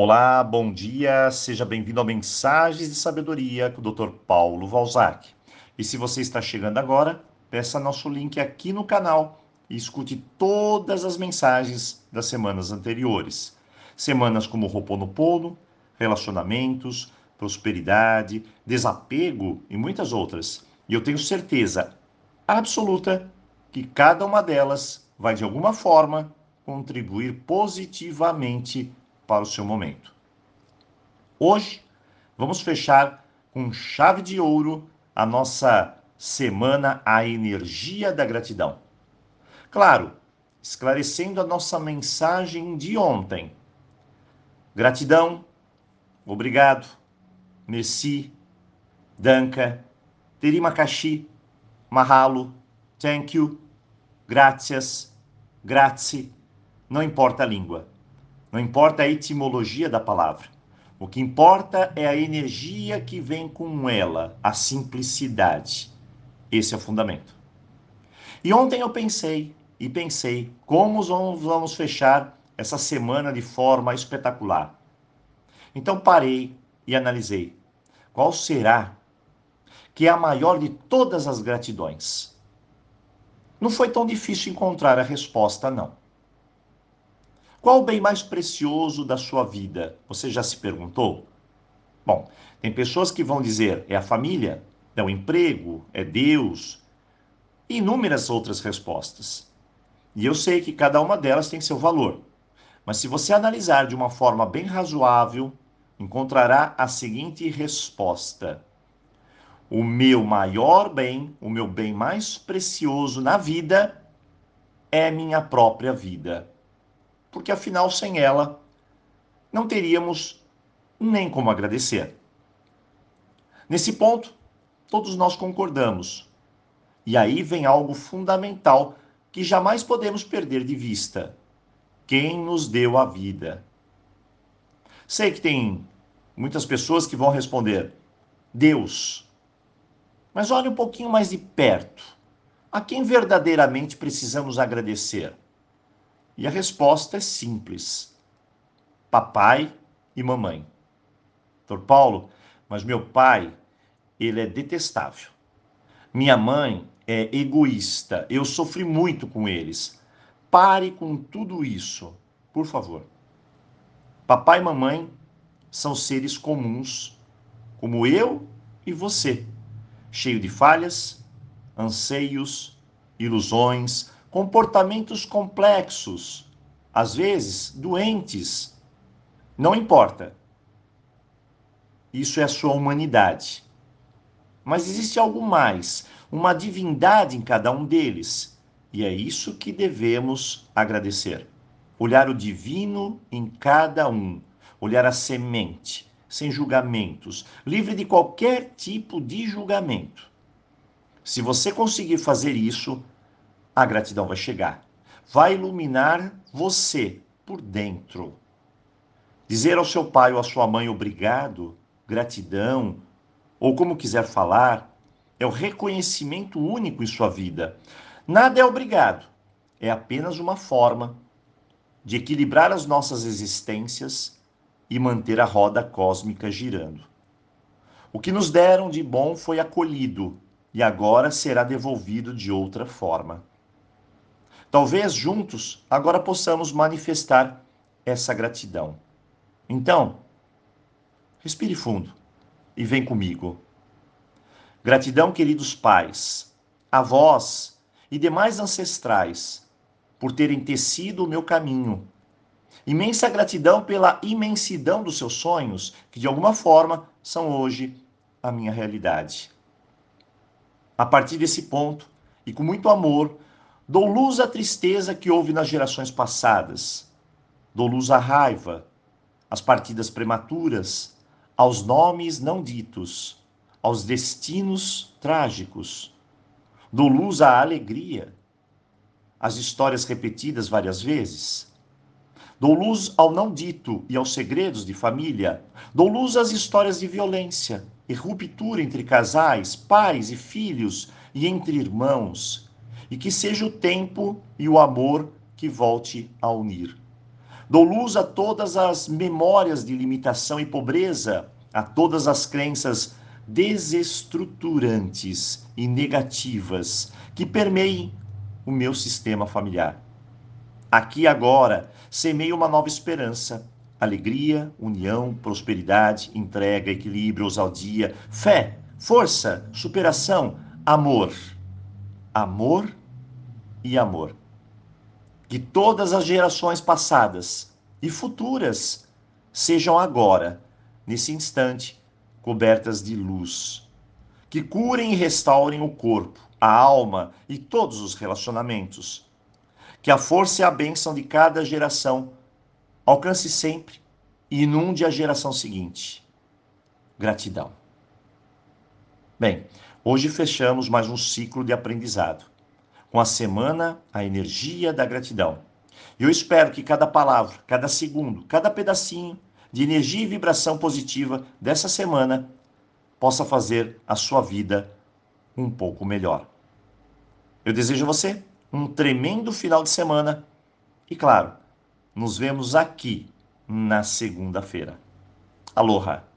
Olá, bom dia, seja bem-vindo a Mensagens de Sabedoria com o Dr. Paulo Valzac. E se você está chegando agora, peça nosso link aqui no canal e escute todas as mensagens das semanas anteriores. Semanas como Roponopono, relacionamentos, prosperidade, desapego e muitas outras. E eu tenho certeza absoluta que cada uma delas vai de alguma forma contribuir positivamente para o seu momento. Hoje, vamos fechar com chave de ouro a nossa semana A Energia da Gratidão. Claro, esclarecendo a nossa mensagem de ontem. Gratidão, obrigado, merci, danka, terimakashi, mahalo, thank you, gracias, grazie, não importa a língua. Não importa a etimologia da palavra. O que importa é a energia que vem com ela, a simplicidade. Esse é o fundamento. E ontem eu pensei e pensei como vamos fechar essa semana de forma espetacular. Então parei e analisei qual será que é a maior de todas as gratidões. Não foi tão difícil encontrar a resposta, não. Qual o bem mais precioso da sua vida? Você já se perguntou? Bom, tem pessoas que vão dizer é a família, é o emprego, é Deus, e inúmeras outras respostas. E eu sei que cada uma delas tem seu valor. Mas se você analisar de uma forma bem razoável, encontrará a seguinte resposta: O meu maior bem, o meu bem mais precioso na vida é minha própria vida porque afinal, sem ela, não teríamos nem como agradecer. Nesse ponto, todos nós concordamos. E aí vem algo fundamental que jamais podemos perder de vista: quem nos deu a vida. Sei que tem muitas pessoas que vão responder: Deus. Mas olhe um pouquinho mais de perto. A quem verdadeiramente precisamos agradecer? E a resposta é simples: papai e mamãe. Doutor Paulo, mas meu pai, ele é detestável. Minha mãe é egoísta. Eu sofri muito com eles. Pare com tudo isso, por favor. Papai e mamãe são seres comuns, como eu e você, cheio de falhas, anseios, ilusões, comportamentos complexos, às vezes doentes. Não importa. Isso é a sua humanidade. Mas existe algo mais, uma divindade em cada um deles. E é isso que devemos agradecer. Olhar o divino em cada um, olhar a semente, sem julgamentos, livre de qualquer tipo de julgamento. Se você conseguir fazer isso, a gratidão vai chegar. Vai iluminar você por dentro. Dizer ao seu pai ou à sua mãe obrigado, gratidão, ou como quiser falar, é o reconhecimento único em sua vida. Nada é obrigado, é apenas uma forma de equilibrar as nossas existências e manter a roda cósmica girando. O que nos deram de bom foi acolhido e agora será devolvido de outra forma. Talvez juntos agora possamos manifestar essa gratidão. Então, respire fundo e vem comigo. Gratidão, queridos pais, avós e demais ancestrais, por terem tecido o meu caminho. Imensa gratidão pela imensidão dos seus sonhos, que de alguma forma são hoje a minha realidade. A partir desse ponto, e com muito amor, Dou luz à tristeza que houve nas gerações passadas. Dou luz à raiva, às partidas prematuras, aos nomes não ditos, aos destinos trágicos. Dou luz à alegria, às histórias repetidas várias vezes. Dou luz ao não dito e aos segredos de família. Dou luz às histórias de violência e ruptura entre casais, pais e filhos e entre irmãos e que seja o tempo e o amor que volte a unir. Dou luz a todas as memórias de limitação e pobreza, a todas as crenças desestruturantes e negativas que permeiem o meu sistema familiar. Aqui agora, semeio uma nova esperança, alegria, união, prosperidade, entrega, equilíbrio, ousadia, fé, força, superação, amor. Amor e amor. Que todas as gerações passadas e futuras sejam agora, nesse instante, cobertas de luz. Que curem e restaurem o corpo, a alma e todos os relacionamentos. Que a força e a bênção de cada geração alcance sempre e inunde a geração seguinte. Gratidão. Bem, hoje fechamos mais um ciclo de aprendizado com a semana A Energia da Gratidão. Eu espero que cada palavra, cada segundo, cada pedacinho de energia e vibração positiva dessa semana possa fazer a sua vida um pouco melhor. Eu desejo a você um tremendo final de semana e, claro, nos vemos aqui na segunda-feira. Aloha!